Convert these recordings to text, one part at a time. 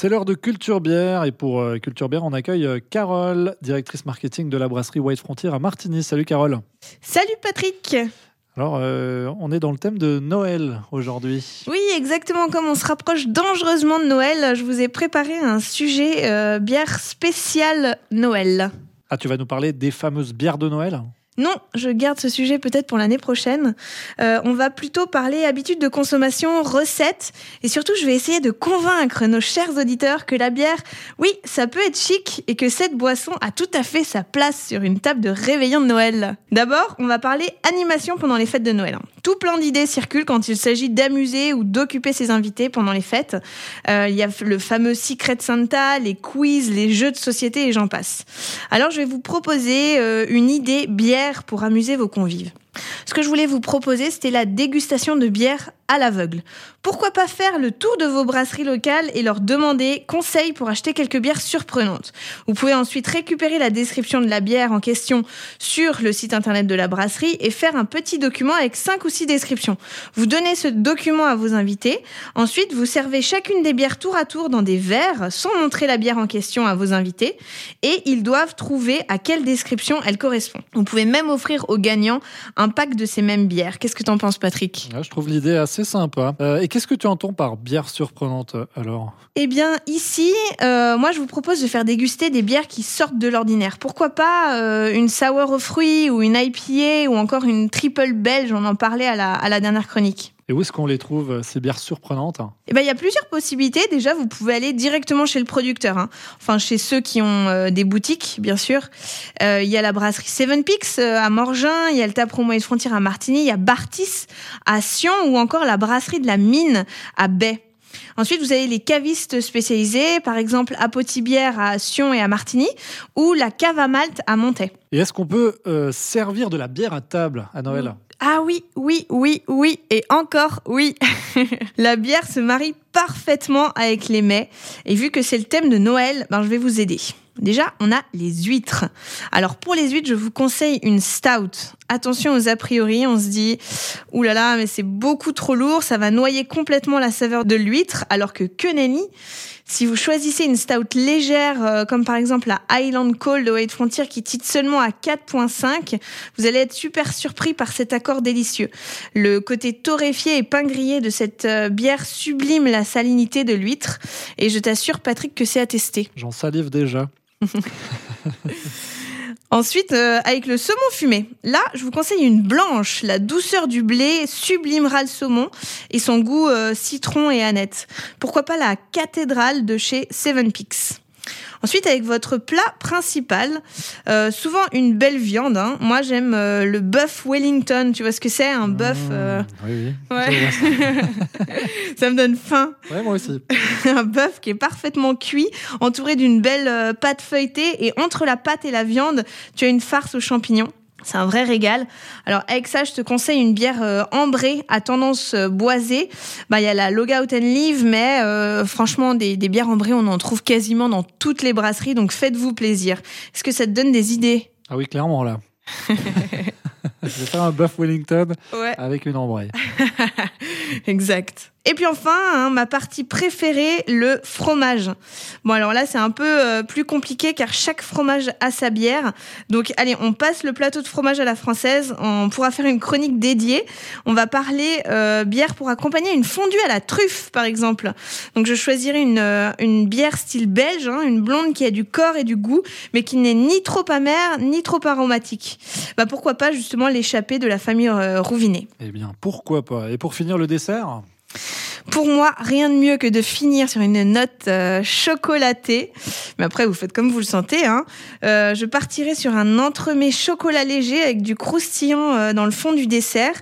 C'est l'heure de Culture Bière et pour euh, Culture Bière, on accueille euh, Carole, directrice marketing de la brasserie White Frontier à Martigny. Salut Carole. Salut Patrick. Alors, euh, on est dans le thème de Noël aujourd'hui. Oui, exactement. Comme on se rapproche dangereusement de Noël, je vous ai préparé un sujet bière spéciale Noël. Ah, tu vas nous parler des fameuses bières de Noël non, je garde ce sujet peut-être pour l'année prochaine. Euh, on va plutôt parler habitudes de consommation, recettes, et surtout je vais essayer de convaincre nos chers auditeurs que la bière, oui, ça peut être chic et que cette boisson a tout à fait sa place sur une table de réveillon de Noël. D'abord, on va parler animation pendant les fêtes de Noël. Tout plein d'idées circulent quand il s'agit d'amuser ou d'occuper ses invités pendant les fêtes. Euh, il y a le fameux Secret Santa, les quiz, les jeux de société et j'en passe. Alors je vais vous proposer euh, une idée bière pour amuser vos convives. Ce que je voulais vous proposer, c'était la dégustation de bière à l'aveugle. Pourquoi pas faire le tour de vos brasseries locales et leur demander conseils pour acheter quelques bières surprenantes. Vous pouvez ensuite récupérer la description de la bière en question sur le site internet de la brasserie et faire un petit document avec 5 ou 6 descriptions. Vous donnez ce document à vos invités. Ensuite, vous servez chacune des bières tour à tour dans des verres sans montrer la bière en question à vos invités et ils doivent trouver à quelle description elle correspond. Vous pouvez même offrir aux gagnants un pack de ces mêmes bières. Qu'est-ce que tu en penses, Patrick? Je trouve l'idée assez sympa. Euh, et qu'est-ce que tu entends par bière surprenante alors? Eh bien, ici, euh, moi, je vous propose de faire déguster des bières qui sortent de l'ordinaire. Pourquoi pas euh, une sour aux fruits ou une IPA ou encore une triple belge? On en parlait à la, à la dernière chronique. Et où est-ce qu'on les trouve, euh, ces bières surprenantes Eh ben, il y a plusieurs possibilités. Déjà, vous pouvez aller directement chez le producteur. Hein. Enfin, chez ceux qui ont euh, des boutiques, bien sûr. Euh, il y a la brasserie Seven Peaks à Morgin, il y a le Tapromo et Frontière à Martigny, il y a Bartis à Sion ou encore la brasserie de la Mine à Bay. Ensuite, vous avez les cavistes spécialisés, par exemple Apotibière à Sion et à Martigny, ou la cave à Malte à Montaix. Et est-ce qu'on peut servir de la bière à table à Noël? Ah oui, oui, oui, oui, et encore oui. la bière se marie parfaitement avec les mets. Et vu que c'est le thème de Noël, ben, je vais vous aider. Déjà, on a les huîtres. Alors pour les huîtres, je vous conseille une stout. Attention aux a priori, on se dit ouh là là, mais c'est beaucoup trop lourd, ça va noyer complètement la saveur de l'huître, alors que que nenni, si vous choisissez une stout légère, euh, comme par exemple la Highland Cold de White Frontier qui titre seulement à 4.5, vous allez être super surpris par cet accord délicieux. Le côté torréfié et pain grillé de cette euh, bière sublime la salinité de l'huître. Et je t'assure, Patrick, que c'est à tester. J'en salive déjà. Ensuite, euh, avec le saumon fumé. Là, je vous conseille une blanche. La douceur du blé sublimera le saumon et son goût euh, citron et aneth. Pourquoi pas la cathédrale de chez Seven Peaks. Ensuite, avec votre plat principal, euh, souvent une belle viande. Hein. Moi, j'aime euh, le bœuf Wellington. Tu vois ce que c'est, un bœuf mmh, euh, Oui, oui. Ouais. ça me donne faim. Ouais, moi aussi. un bœuf qui est parfaitement cuit, entouré d'une belle pâte feuilletée. Et entre la pâte et la viande, tu as une farce aux champignons. C'est un vrai régal. Alors avec ça, je te conseille une bière euh, ambrée à tendance euh, boisée. Bah il y a la Logout and Leave, mais euh, franchement des, des, bières ambrées, on en trouve quasiment dans toutes les brasseries, donc faites-vous plaisir. Est-ce que ça te donne des idées? Ah oui, clairement là. je vais faire un buff Wellington avec une ambrée. exact. Et puis enfin, hein, ma partie préférée, le fromage. Bon alors là, c'est un peu euh, plus compliqué car chaque fromage a sa bière. Donc allez, on passe le plateau de fromage à la française. On pourra faire une chronique dédiée. On va parler euh, bière pour accompagner une fondue à la truffe, par exemple. Donc je choisirai une, euh, une bière style belge, hein, une blonde qui a du corps et du goût, mais qui n'est ni trop amère ni trop aromatique. Bah pourquoi pas justement l'échapper de la famille Rouvinet. Eh bien, pourquoi pas? Et pour finir le dessert? Pour moi, rien de mieux que de finir sur une note euh, chocolatée. Mais après, vous faites comme vous le sentez. Hein. Euh, je partirai sur un entremets chocolat léger avec du croustillant euh, dans le fond du dessert.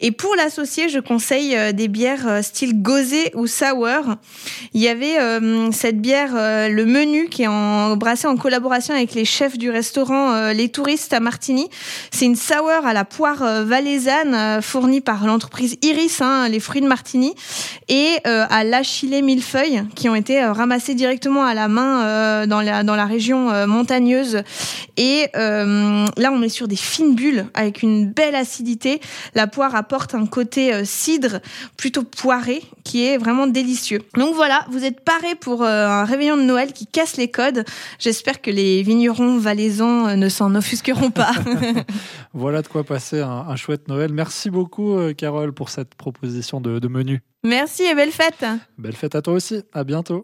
Et pour l'associer, je conseille des bières style gosé ou sour. Il y avait cette bière, le menu, qui est en, brassé en collaboration avec les chefs du restaurant Les Touristes à Martigny. C'est une sour à la poire valaisanne fournie par l'entreprise Iris, hein, les fruits de Martigny. Et à l'achillée millefeuille qui ont été ramassés directement à la main dans, la, dans la région montagneuse. Et là, on est sur des fines bulles avec une belle acidité. La poire apporte un côté cidre plutôt poiré qui est vraiment délicieux. Donc voilà, vous êtes parés pour un réveillon de Noël qui casse les codes. J'espère que les vignerons valaisans ne s'en offusqueront pas. voilà de quoi passer un, chouette Noël. Merci beaucoup, euh, Carole, pour cette proposition de, de menu. Merci et belle fête. Belle fête à toi aussi. À bientôt.